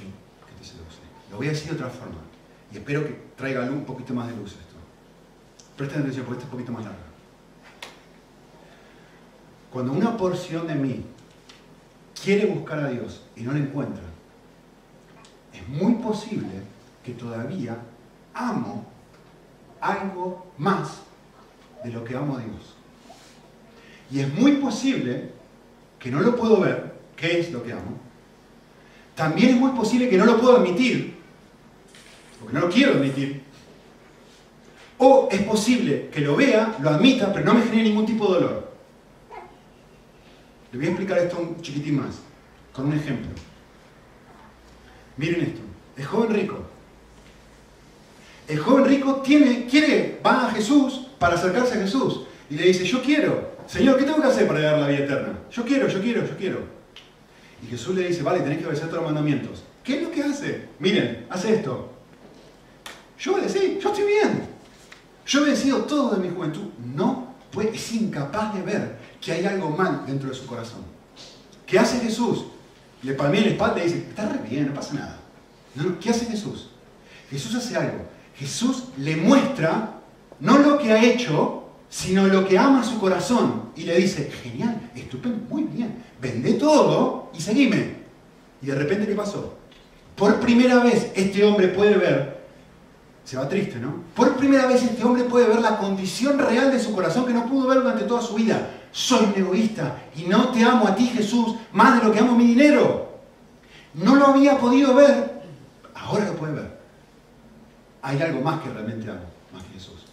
que te seduce. Lo voy a decir de otra forma. Y espero que traiga un poquito más de luz esto. Presten atención porque esto es un poquito más largo. Cuando una porción de mí quiere buscar a Dios y no lo encuentra, es muy posible que todavía amo algo más de lo que amo a Dios. Y es muy posible que no lo puedo ver, qué es lo que amo. También es muy posible que no lo puedo admitir, porque no lo quiero admitir. O es posible que lo vea, lo admita, pero no me genere ningún tipo de dolor. Le voy a explicar esto un chiquitín más, con un ejemplo. Miren esto. El joven rico. El joven rico tiene, quiere, va a Jesús para acercarse a Jesús. Y le dice, yo quiero. Señor, ¿qué tengo que hacer para dar la vida eterna? Yo quiero, yo quiero, yo quiero. Y Jesús le dice, vale, tenés que obedecer todos los mandamientos. ¿Qué es lo que hace? Miren, hace esto. Yo obedecí, yo estoy bien. Yo he obedecido todo de mi juventud. No, pues es incapaz de ver que hay algo mal dentro de su corazón. ¿Qué hace Jesús? Le palmea la espalda y dice, está re bien, no pasa nada. ¿Qué hace Jesús? Jesús hace algo. Jesús le muestra no lo que ha hecho, sino lo que ama su corazón. Y le dice, genial, estupendo, muy bien, vende todo y seguime. Y de repente, ¿qué pasó? Por primera vez este hombre puede ver, se va triste, ¿no? Por primera vez este hombre puede ver la condición real de su corazón que no pudo ver durante toda su vida. Soy un egoísta y no te amo a ti, Jesús, más de lo que amo mi dinero. No lo había podido ver, ahora lo puede ver. Hay algo más que realmente amo, más que Jesús.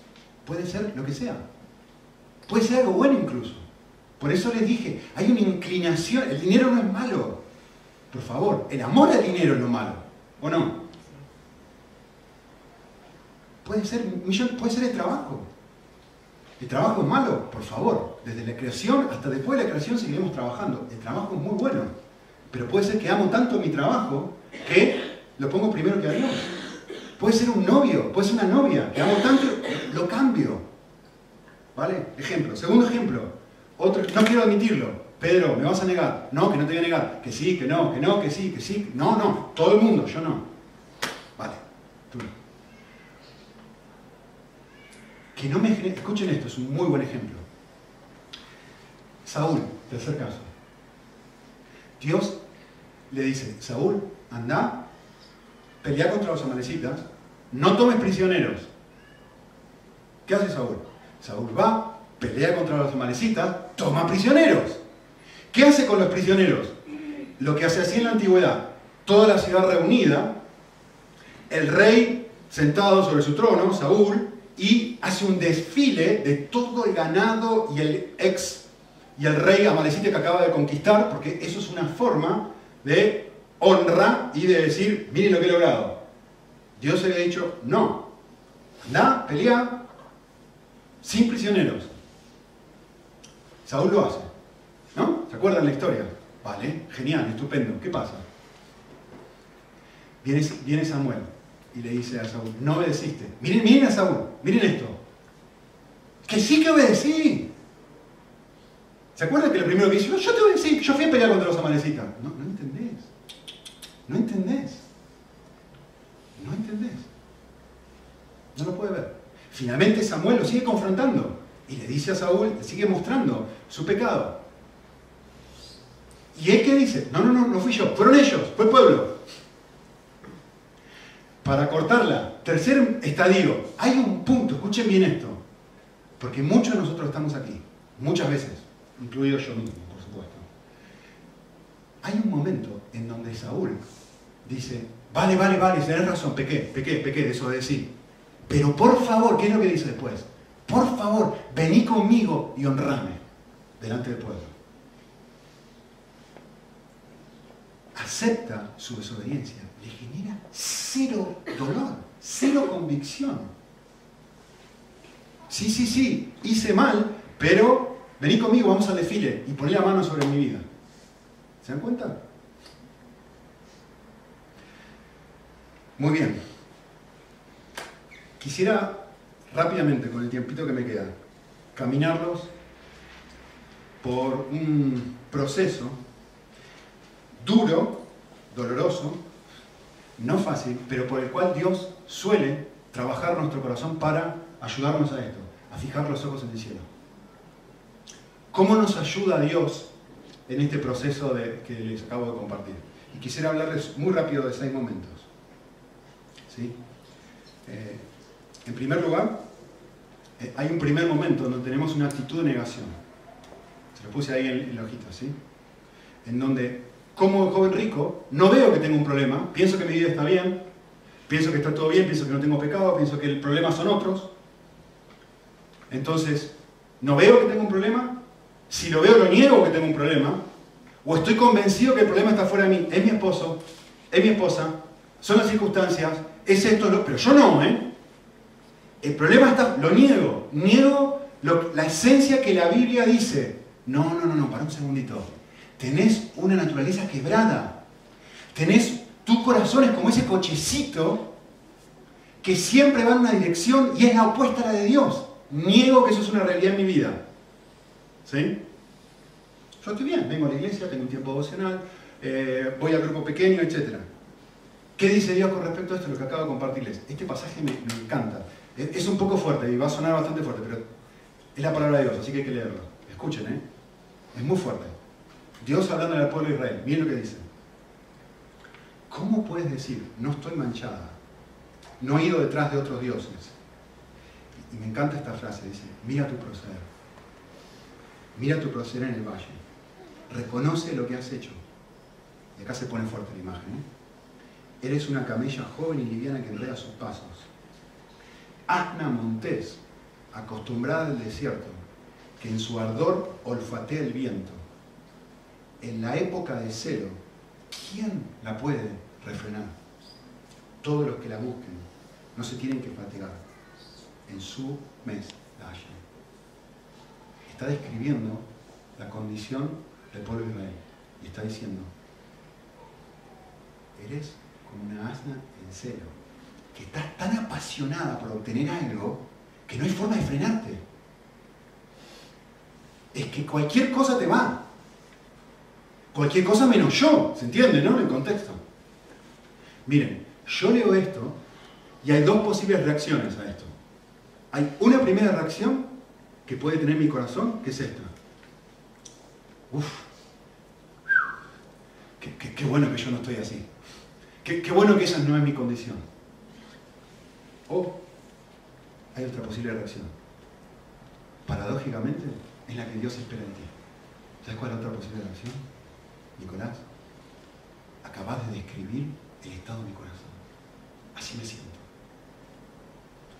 Puede ser lo que sea. Puede ser algo bueno incluso. Por eso les dije, hay una inclinación, el dinero no es malo. Por favor, el amor al dinero es lo malo, ¿o no? Puede ser, puede ser el trabajo. ¿El trabajo es malo? Por favor, desde la creación hasta después de la creación seguiremos trabajando. El trabajo es muy bueno, pero puede ser que amo tanto mi trabajo que lo pongo primero que a Dios. Puede ser un novio, puede ser una novia, que amo tanto, lo cambio. ¿Vale? Ejemplo. Segundo ejemplo. Otro, no quiero admitirlo. Pedro, ¿me vas a negar? No, que no te voy a negar. Que sí, que no, que no, que sí, que sí. No, no. Todo el mundo, yo no. Vale. Tú Que no me Escuchen esto, es un muy buen ejemplo. Saúl, tercer caso. Dios le dice, Saúl, anda, pelea contra los amalecitas, no tomes prisioneros. ¿Qué hace Saúl? Saúl va, pelea contra los amalecitas, toma prisioneros. ¿Qué hace con los prisioneros? Lo que hace así en la antigüedad, toda la ciudad reunida, el rey sentado sobre su trono, Saúl, y hace un desfile de todo el ganado y el ex y el rey amalecita que acaba de conquistar, porque eso es una forma de honra y de decir, miren lo que he logrado. Dios había dicho, no, anda, pelea, sin prisioneros. Saúl lo hace. ¿No? ¿Se acuerdan la historia? Vale, genial, estupendo. ¿Qué pasa? Viene, Samuel y le dice a Saúl, no obedeciste. Miren, miren a Saúl, miren esto. Que sí que obedecí. ¿Se acuerdan que lo primero que dice, yo te obedecí, yo fui a pelear contra los amalecitas? No, no entendés. No entendés. No entendés. No lo puede ver. Finalmente Samuel lo sigue confrontando y le dice a Saúl, le sigue mostrando su pecado. ¿Y él qué dice? No, no, no, no fui yo, fueron ellos, fue el pueblo. Para cortarla, tercer estadio, hay un punto, escuchen bien esto, porque muchos de nosotros estamos aquí, muchas veces, incluido yo mismo, por supuesto. Hay un momento en donde Saúl dice, vale, vale, vale, tenés razón, pequé, pequé, pequé, desobedecí. Pero por favor, ¿qué es lo que dice después? Por favor, vení conmigo y honrame delante del pueblo. acepta su desobediencia, le genera cero dolor, cero convicción. Sí, sí, sí, hice mal, pero vení conmigo, vamos al desfile y poné la mano sobre mi vida. ¿Se dan cuenta? Muy bien. Quisiera rápidamente, con el tiempito que me queda, caminarlos por un proceso duro, doloroso, no fácil, pero por el cual Dios suele trabajar nuestro corazón para ayudarnos a esto, a fijar los ojos en el cielo. ¿Cómo nos ayuda Dios en este proceso que les acabo de compartir? Y quisiera hablarles muy rápido de seis momentos. ¿Sí? Eh, en primer lugar, eh, hay un primer momento donde tenemos una actitud de negación. Se lo puse ahí en el ojito, ¿sí? En donde como joven rico, no veo que tengo un problema, pienso que mi vida está bien, pienso que está todo bien, pienso que no tengo pecado, pienso que el problema son otros. Entonces, no veo que tengo un problema, si lo veo lo niego que tengo un problema, o estoy convencido que el problema está fuera de mí, es mi esposo, es mi esposa, son las circunstancias, es esto, pero yo no, ¿eh? El problema está, lo niego, niego la esencia que la Biblia dice. No, no, no, no, para un segundito tenés una naturaleza quebrada. Tenés, tu corazón es como ese cochecito que siempre va en una dirección y es la opuesta a la de Dios. Niego que eso es una realidad en mi vida. ¿Sí? Yo estoy bien, vengo a la iglesia, tengo un tiempo devocional, eh, voy al grupo pequeño, etc. ¿Qué dice Dios con respecto a esto? Lo que acabo de compartirles. Este pasaje me, encanta. Es un poco fuerte y va a sonar bastante fuerte, pero es la palabra de Dios, así que hay que leerlo. Escuchen, ¿eh? Es muy fuerte. Dios hablando al pueblo de Israel, miren lo que dice. ¿Cómo puedes decir, no estoy manchada, no he ido detrás de otros dioses? Y me encanta esta frase, dice, mira tu proceder, mira tu proceder en el valle, reconoce lo que has hecho. Y acá se pone fuerte la imagen. ¿eh? Eres una camella joven y liviana que enreda sus pasos. Asna Montés, acostumbrada al desierto, que en su ardor olfatea el viento en la época de celo, ¿quién la puede refrenar? Todos los que la busquen no se tienen que fatigar. En su mes la Está describiendo la condición del pueblo de Israel y está diciendo, eres una asna en celo, que estás tan apasionada por obtener algo que no hay forma de frenarte. Es que cualquier cosa te va. Cualquier cosa menos yo, ¿se entiende, no? En el contexto. Miren, yo leo esto y hay dos posibles reacciones a esto. Hay una primera reacción que puede tener mi corazón, que es esta. Uf, qué, bueno que yo no estoy así. Qué, bueno que esa no es mi condición. O hay otra posible reacción. Paradójicamente, es la que Dios espera de ti. ¿Sabes cuál es la otra posible reacción? Nicolás, acabas de describir el estado de mi corazón. Así me siento.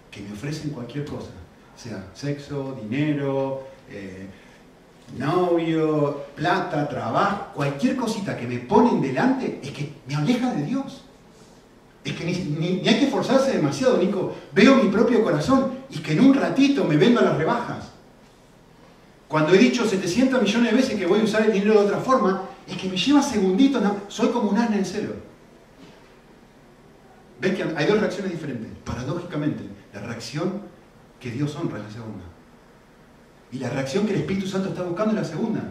Que me ofrecen cualquier cosa, sea sexo, dinero, eh, novio, plata, trabajo, cualquier cosita que me ponen delante es que me aleja de Dios. Es que ni, hay que esforzarse demasiado, Nico. Veo mi propio corazón y que en un ratito me vendo a las rebajas. Cuando he dicho 700 millones de veces que voy a usar el dinero de otra forma, es que me lleva segunditos, no, soy como un asna en celo. ¿Ves que hay dos reacciones diferentes? Paradójicamente, la reacción que Dios honra es la segunda. Y la reacción que el Espíritu Santo está buscando es la segunda.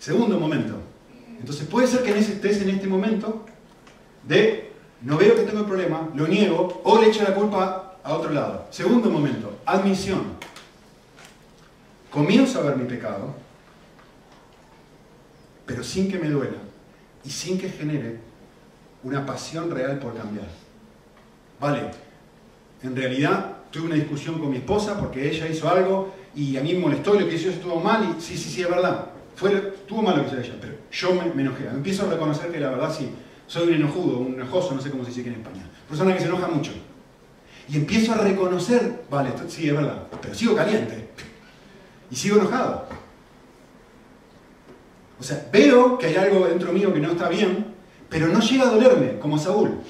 Segundo momento. Entonces puede ser que estés en este momento de no veo que tengo el problema, lo niego o le echo la culpa a otro lado. Segundo momento, admisión comienzo a ver mi pecado, pero sin que me duela y sin que genere una pasión real por cambiar. Vale, en realidad tuve una discusión con mi esposa porque ella hizo algo y a mí me molestó y lo que hizo estuvo mal y sí, sí, sí, es verdad. Fue, estuvo mal lo que hizo ella, pero yo me, enojé. Empiezo a reconocer que la verdad sí, soy un enojudo, un enojoso, no sé cómo se dice aquí en España. Persona que se enoja mucho. Y empiezo a reconocer, vale, sí, es verdad, pero sigo caliente y sigo enojado. O sea, veo que hay algo dentro mío que no está bien, pero no llega a dolerme, como Saúl.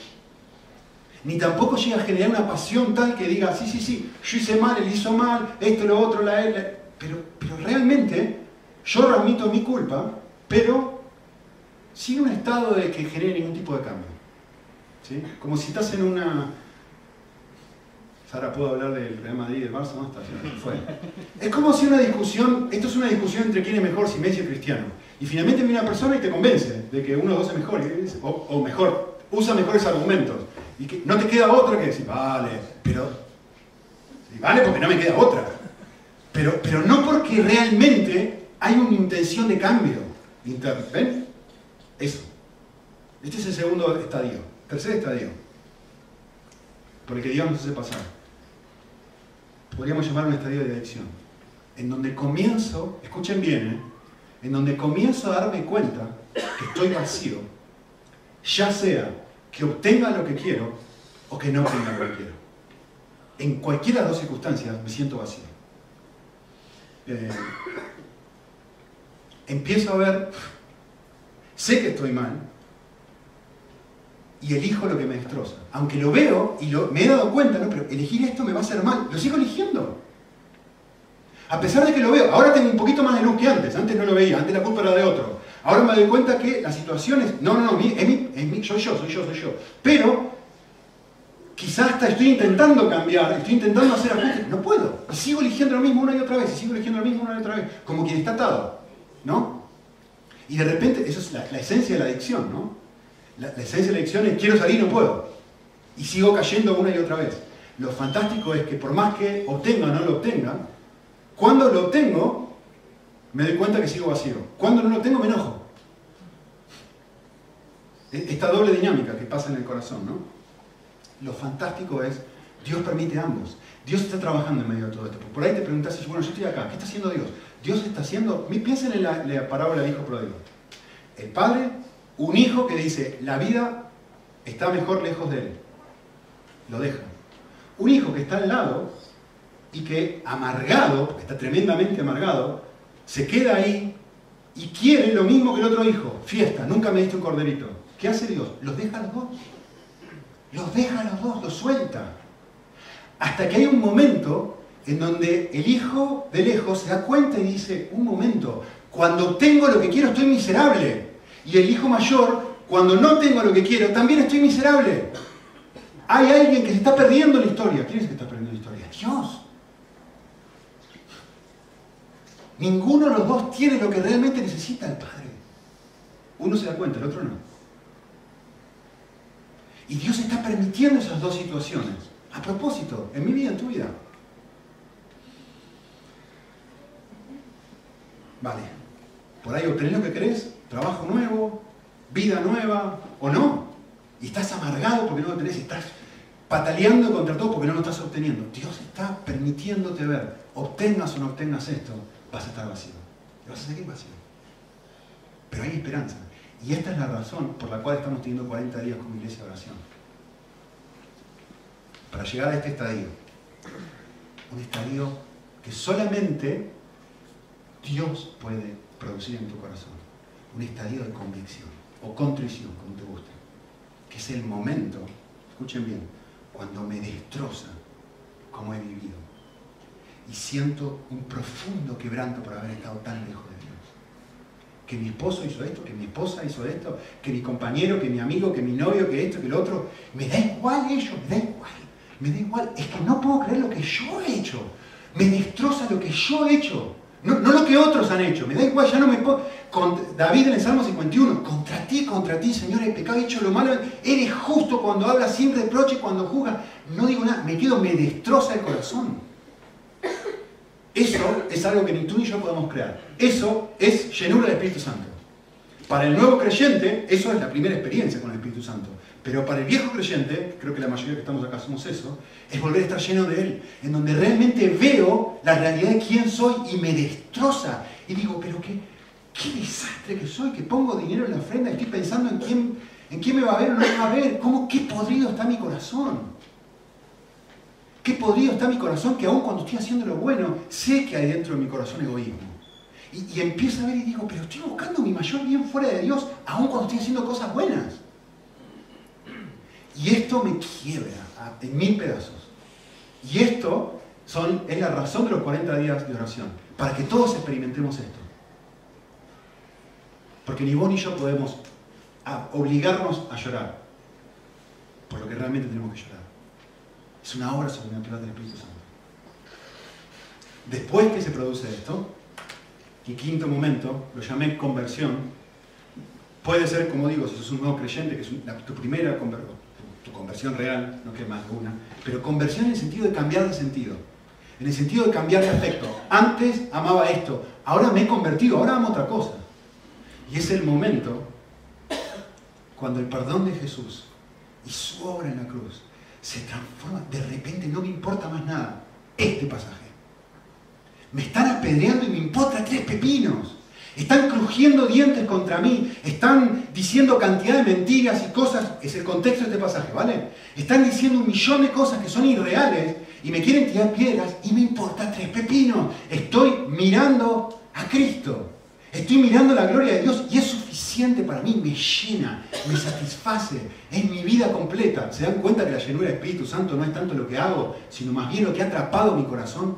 Ni tampoco llega a generar una pasión tal que diga, sí, sí, sí, yo hice mal, él hizo mal, esto, lo otro, la él. Pero, pero realmente yo remito mi culpa, pero sin un estado de que genere ningún tipo de cambio. ¿Sí? Como si estás en una, Ahora puedo hablar del Real Madrid y del Barça, ¿no? Está, fue. Es como si una discusión, esto es una discusión entre quién es mejor, si Messi o Cristiano. Y finalmente viene una persona y te convence de que uno o dos es mejor, o, mejor, usa mejores argumentos. Y que no te queda otra que decir, vale, pero. vale porque no me queda otra. Pero, pero no porque realmente hay una intención de cambio interno. ¿Ven? Eso. Este es el segundo estadio. Tercer estadio. Por el que Dios nos hace pasar podríamos llamar un estadio de adicción, en donde comienzo, escuchen bien, ¿eh? en donde comienzo a darme cuenta que estoy vacío, ya sea que obtenga lo que quiero o que no obtenga lo que quiero. En cualquiera de las dos circunstancias me siento vacío. Eh, empiezo a ver, sé que estoy mal, y elijo lo que me destroza. Aunque lo veo y me he dado cuenta, ¿no? pero elegir esto me va a hacer mal, lo sigo eligiendo. A pesar de que lo veo, ahora tengo un poquito más de luz que antes, antes no lo veía, antes la culpa era de otro. Ahora me doy cuenta que las situaciones, no, no, no, es mi, es mi, soy yo, soy yo, soy yo. Pero quizás hasta estoy intentando cambiar, estoy intentando hacer ajustes, no puedo. Y sigo eligiendo lo mismo una y otra vez, y sigo eligiendo lo mismo una y otra vez, como quien está atado, ¿no? Y de repente, eso es la, la esencia de la adicción, ¿no? La, esencia de la adicción es quiero salir, no puedo. Y sigo cayendo una y otra vez. Lo fantástico es que por más que obtenga o no lo obtenga, cuando lo obtengo, me doy cuenta que sigo vacío. Cuando no lo tengo, me enojo. E, esta doble dinámica que pasa en el corazón, ¿no? Lo fantástico es, Dios permite ambos. Dios está trabajando en medio de todo esto. Por ahí te preguntas, bueno, yo estoy acá, ¿qué está haciendo Dios? Dios está haciendo, piensen en la, la parábola del hijo pródigo. El padre un hijo que dice, la vida está mejor lejos de él. Lo deja. Un hijo que está al lado y que amargado, está tremendamente amargado, se queda ahí y quiere lo mismo que el otro hijo. Fiesta, nunca me diste un corderito. ¿Qué hace Dios? Los deja a los dos. Los deja a los dos, los suelta. Hasta que hay un momento en donde el hijo de lejos se da cuenta y dice, un momento, cuando obtengo lo que quiero estoy miserable. Y el hijo mayor, cuando no tengo lo que quiero, también estoy miserable. Hay alguien que se está perdiendo la historia. ¿Quién es que está perdiendo la historia? Dios. Ninguno de los dos tiene lo que realmente necesita el Padre. Uno se da cuenta, el otro no. Y Dios está permitiendo esas dos situaciones. A propósito, en mi vida, en tu vida. Vale. Por ahí obtenés lo que querés, trabajo nuevo, vida nueva, o no. Y estás amargado porque no lo tenés, estás pataleando contra todo porque no lo estás obteniendo. Dios está permitiéndote ver, obtengas o no obtengas esto, vas a estar vacío. Te vas a seguir vacío. Pero hay esperanza. Y esta es la razón por la cual estamos teniendo 40 días como iglesia de oración. Para llegar a este estadio. Un estadio que solamente Dios puede producir en tu corazón un estadio de convicción o contrición, como te guste, que es el momento, escuchen bien, cuando me destroza como he vivido y siento un profundo quebranto por haber estado tan lejos de Dios. Que mi esposo hizo esto, que mi esposa hizo esto, que mi compañero, que mi amigo, que mi novio, que esto, que lo otro. Me da igual ello, me da igual. Me da igual. Es que no puedo creer lo que yo he hecho. Me destroza lo que yo he hecho. No, lo que otros han hecho. Me da igual, ya no me puedo. David en el Salmo 51, contra ti, contra ti, Señor, he pecado, he hecho lo malo. Eres justo cuando hablas sin reproche, cuando juzgas. No digo nada, me quedo, me destroza el corazón. Eso es algo que ni tú ni yo podemos crear. Eso es llenura del Espíritu Santo. Para el nuevo creyente, eso es la primera experiencia con el Espíritu Santo. Pero para el viejo creyente, creo que la mayoría que estamos acá somos eso, es volver a estar lleno de Él, en donde realmente veo la realidad de quién soy y me destroza. Y digo, pero qué, qué desastre que soy, que pongo dinero en la ofrenda estoy pensando en quién, en quién me va a ver o no me va a ver. ¿Cómo, qué podrido está mi corazón? Qué podrido está mi corazón que aun cuando estoy haciendo lo bueno, sé que hay dentro de mi corazón egoísmo. Y, empiezo a ver y digo, pero estoy buscando mi mayor bien fuera de Dios, aun cuando estoy haciendo cosas buenas. Y esto me quiebra en mil pedazos. Y esto es la razón de los 40 días de oración, para que todos experimentemos esto. Porque ni vos ni yo podemos obligarnos a llorar por lo que realmente tenemos que llorar. Es una obra sobrenatural del Espíritu Santo. Después que se produce esto, y quinto momento, lo llamé conversión, puede ser, como digo, si sos un nuevo creyente, que es tu primera conversión, tu conversión real, no que más una, pero conversión en el sentido de cambiar de sentido, en el sentido de cambiar de afecto. Antes amaba esto, ahora me he convertido, ahora amo otra cosa. Y es el momento cuando el perdón de Jesús y su obra en la cruz se transforma, de repente no me importa más nada. Este pasaje. Me están apedreando y me importa tres pepinos. Están crujiendo dientes contra mí, están diciendo cantidad de mentiras y cosas, es el contexto de este pasaje, ¿vale? Están diciendo un millón de cosas que son irreales y me quieren tirar piedras y me importa tres pepinos. Estoy mirando a Cristo. Estoy mirando la gloria de Dios y es suficiente para mí, me llena, me satisface, es mi vida completa. ¿Se dan cuenta que la llenura del Espíritu Santo no es tanto lo que hago, sino más bien lo que ha atrapado mi corazón?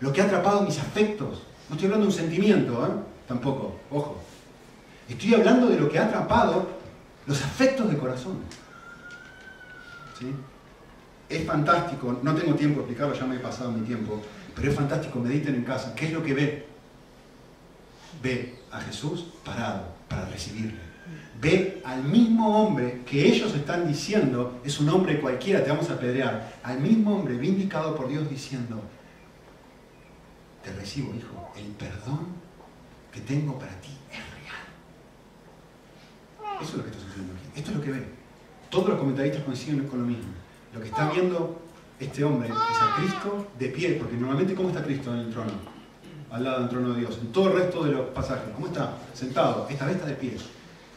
Lo que ha atrapado mis afectos. No estoy hablando de un sentimiento, ¿eh? tampoco, ojo. Estoy hablando de lo que ha atrapado los afectos de corazón. Es fantástico, no tengo tiempo de explicarlo, ya me he pasado mi tiempo, pero es fantástico, mediten en casa. ¿Qué es lo que ve? Ve a Jesús parado para recibirle. Ve al mismo hombre que ellos están diciendo, es un hombre cualquiera, te vamos a apedrear, al mismo hombre vindicado por Dios diciendo, te recibo, hijo, el perdón que tengo para ti es real. Eso es lo que está sucediendo aquí. Esto es lo que ve. Todos los comentaristas coinciden con lo mismo. Lo que está viendo este hombre es a Cristo de pie, porque normalmente ¿cómo está Cristo en el trono? Al lado del trono de Dios. En todo el resto de los pasajes, ¿cómo está? Sentado. Esta vez está de pie.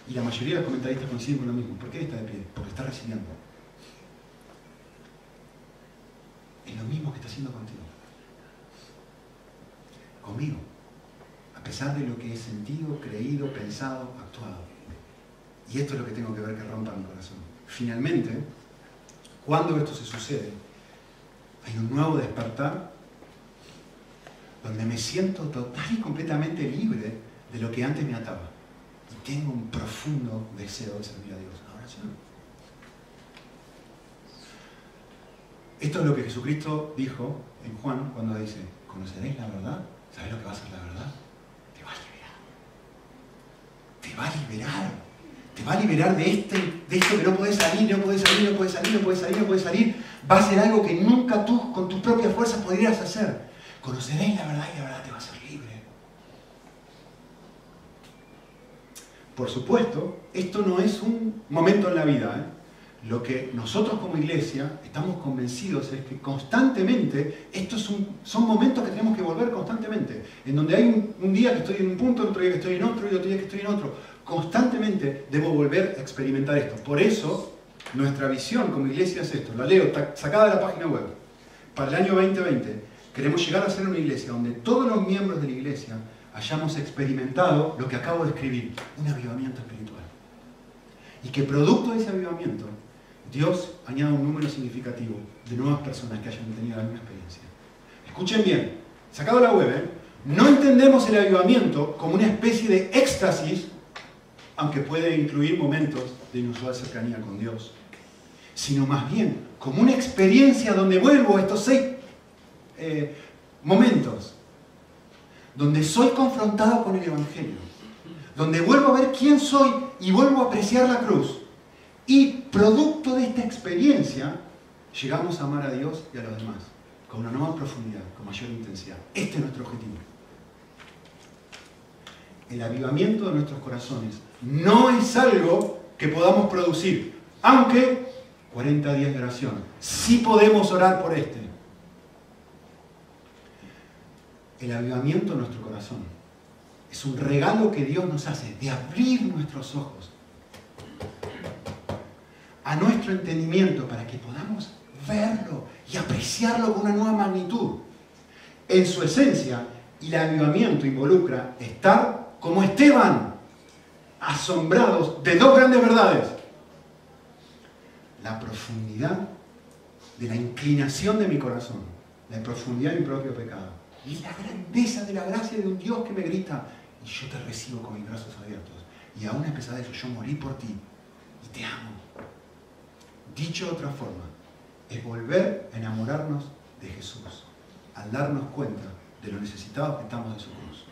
Y la mayoría de los comentaristas coinciden con lo mismo. ¿Por qué está de pie? Porque está recibiendo. Es lo mismo que está haciendo contigo conmigo, a pesar de lo que he sentido, creído, pensado, actuado. Y esto es lo que tengo que ver que rompa mi corazón. Finalmente, cuando esto se sucede, hay un nuevo despertar donde me siento total y completamente libre de lo que antes me ataba. Y tengo un profundo deseo de servir a Dios. Ahora sí. Esto es lo que Jesucristo dijo en Juan cuando dice, ¿conoceréis la verdad? ¿Sabes lo que va a hacer la verdad? Te va a liberar. Te va a liberar. Te va a liberar de, este, de esto que no puedes salir, no puedes salir, no puedes salir, no puedes salir, no puedes salir. Va a ser algo que nunca tú con tus propias fuerzas podrías hacer. Conoceréis la verdad y la verdad te va a hacer libre. Por supuesto, esto no es un momento en la vida. ¿eh? lo que nosotros como iglesia estamos convencidos es que constantemente, estos son, momentos que tenemos que volver constantemente, en donde hay un, día que estoy en un punto, otro día que estoy en otro y otro día que estoy en otro. Constantemente debo volver a experimentar esto. Por eso, nuestra visión como iglesia es esto. La leo sacada de la página web. Para el año 2020 queremos llegar a ser una iglesia donde todos los miembros de la iglesia hayamos experimentado lo que acabo de escribir, un avivamiento espiritual. Y que producto de ese avivamiento Dios añade un número significativo de nuevas personas que hayan tenido la misma experiencia. Escuchen bien, sacado la web, ¿eh? no entendemos el avivamiento como una especie de éxtasis, aunque puede incluir momentos de inusual cercanía con Dios, sino más bien como una experiencia donde vuelvo a estos seis eh, momentos, donde soy confrontado con el Evangelio, donde vuelvo a ver quién soy y vuelvo a apreciar la cruz y producto de esta experiencia, llegamos a amar a Dios y a los demás, con una nueva profundidad, con mayor intensidad. Este es nuestro objetivo. El avivamiento de nuestros corazones no es algo que podamos producir, aunque 40 días de oración, sí podemos orar por este. El avivamiento de nuestro corazón es un regalo que Dios nos hace de abrir nuestros ojos a nuestro entendimiento para que podamos verlo y apreciarlo con una nueva magnitud. En su esencia Y el avivamiento involucra estar como Esteban, asombrados de dos grandes verdades. La profundidad de la inclinación de mi corazón, la profundidad de mi propio pecado y la grandeza de la gracia de un Dios que me grita y yo te recibo con mis brazos abiertos. Y aún a pesar de eso, yo morí por ti y te amo. Dicho de otra forma, es volver a enamorarnos de Jesús, al darnos cuenta de lo necesitados que estamos de su cruz.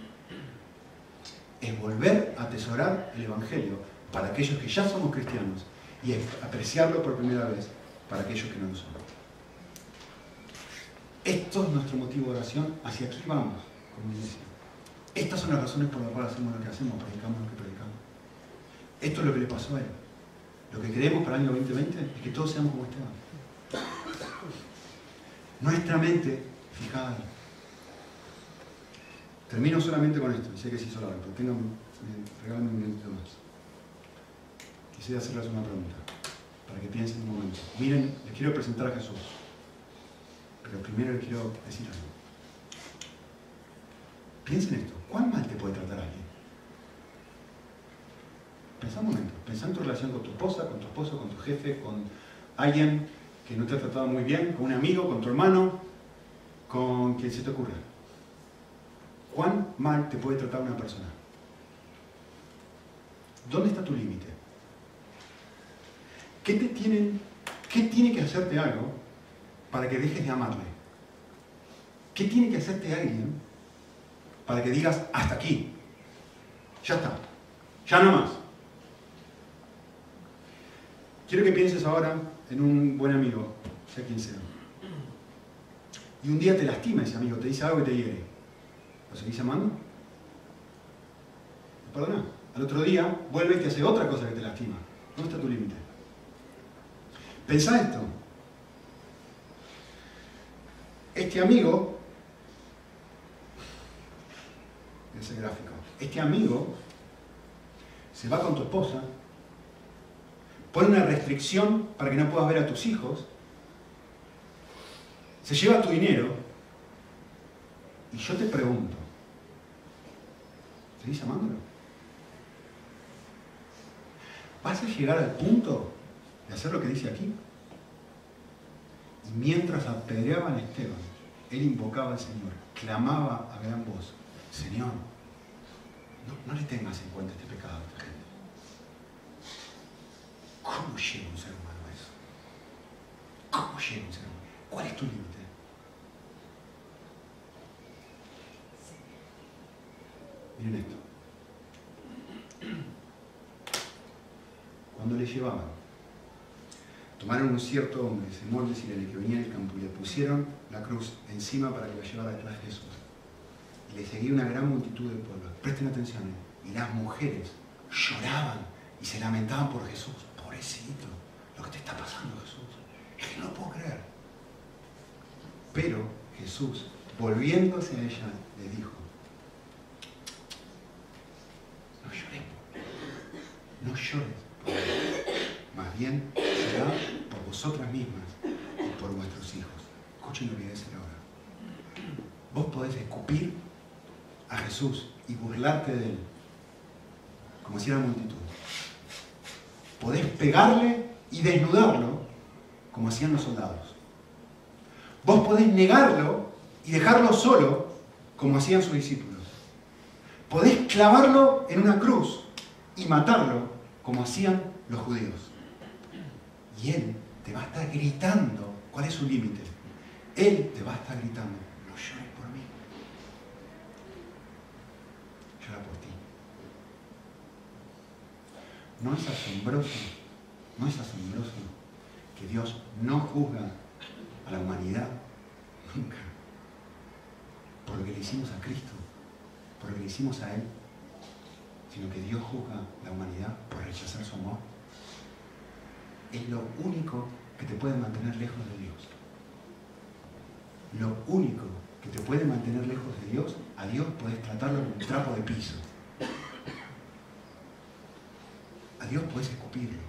Es volver a atesorar el Evangelio para aquellos que ya somos cristianos y apreciarlo por primera vez para aquellos que no lo son. Esto es nuestro motivo de oración, hacia aquí vamos, como iglesia. Estas son las razones por las cuales hacemos lo que hacemos, predicamos lo que predicamos. Esto es lo que le pasó a él. Lo que queremos para el año 2020 es que todos seamos como Esteban. Nuestra mente fijada. Termino solamente con esto, y sé que se hizo largo, pero tengan, regálenme un minuto más. Quisiera hacerles una pregunta, para que piensen un momento. Miren, les quiero presentar a Jesús. Pero primero les quiero decir algo. Piensen esto, ¿cuán mal te puede tratar alguien? Pensá un momento, pensá en tu relación con tu esposa, con tu esposo, con tu jefe, con alguien que no te ha tratado muy bien, con un amigo, con tu hermano, con quien se te ocurra. ¿Cuán mal te puede tratar una persona? ¿Dónde está tu límite? ¿Qué qué tiene que hacerte algo para que dejes de amarle? ¿Qué tiene que hacerte alguien para que digas hasta aquí? Ya está, ya no más. Quiero que pienses ahora en un buen amigo, sea quien sea. Y un día te lastima ese amigo, te dice algo que te hiere. ¿Lo seguís amando? Perdona. Al otro día vuelve y te hace otra cosa que te lastima. ¿Dónde está tu límite? Pensá esto. Este amigo, ese gráfico, este amigo se va con tu esposa pone una restricción para que no puedas ver a tus hijos, se lleva tu dinero, y yo te pregunto, ¿seguís amándolo? ¿Vas a llegar al punto de hacer lo que dice aquí? Mientras apedreaban a Esteban, él invocaba al Señor, clamaba a gran voz, Señor, no, no le tengas en cuenta este pecado. ¿Cómo llega un ser humano a eso? ¿Cómo llega un ser humano? ¿Cuál es tu límite? Miren esto. Cuando le llevaban, tomaron un cierto hombre, Simón de Sirene, que venía del campo, y le pusieron la cruz encima para que la llevara detrás de Jesús. Y le seguía una gran multitud de pueblos. Presten atención. ¿eh? Y las mujeres lloraban y se lamentaban por Jesús lo que te está pasando, Jesús. Es que no lo puedo creer. Pero Jesús, volviéndose a ella, le dijo, no llores, no llores. Más bien vosotras mismas y por vuestros hijos. Escuchen lo que decir ahora. Vos podés escupir a Jesús y burlarte de él, como si era multitud podés pegarle y desnudarlo, como hacían los soldados. Vos podés negarlo y dejarlo solo, como hacían sus discípulos. Podés clavarlo en una cruz y matarlo, como hacían los judíos. Y Él te va a estar gritando cuál es su límite. Él te va a estar gritando, no llores por mí. Llora por ti. ¿No es asombroso? ¿No es asombroso que Dios no juzga a la humanidad nunca por lo que le hicimos a Cristo, por lo que le hicimos a Él, sino que Dios juzga a la humanidad por rechazar su amor? Es lo único que te puede mantener lejos de Dios. Lo único que te puede mantener lejos de Dios, a Dios puedes tratarlo como un trapo de piso. A Dios puedes escupirlo.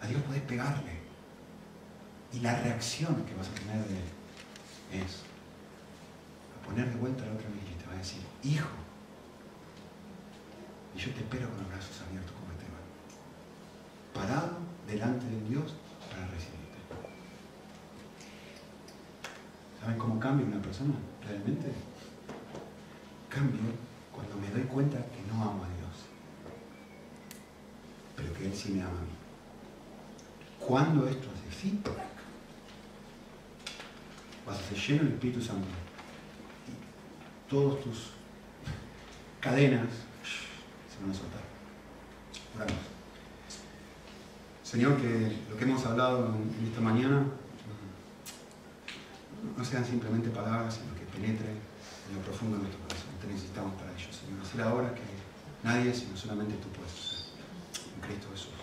A Dios puedes pegarle. Y la reacción que vas a tener de Él es poner de vuelta a la otra mejilla y te va a decir, hijo, y yo te espero con los brazos abiertos parado delante de Dios para recibirte. ¿Saben cómo cambia una persona realmente? Cambio cuando me doy cuenta que no amo a Dios, pero que Él sí me ama a mí. Cuando esto hace fin, vas a ser lleno del Espíritu Santo. Y todas tus cadenas se van a soltar. Oramos. Señor, que lo que hemos hablado en esta mañana no sean simplemente palabras, sino que penetre en lo profundo de nuestro corazón. Te necesitamos para ello, Señor. Hacer ahora que nadie, sino solamente tú puedes hacer. En Cristo Jesús.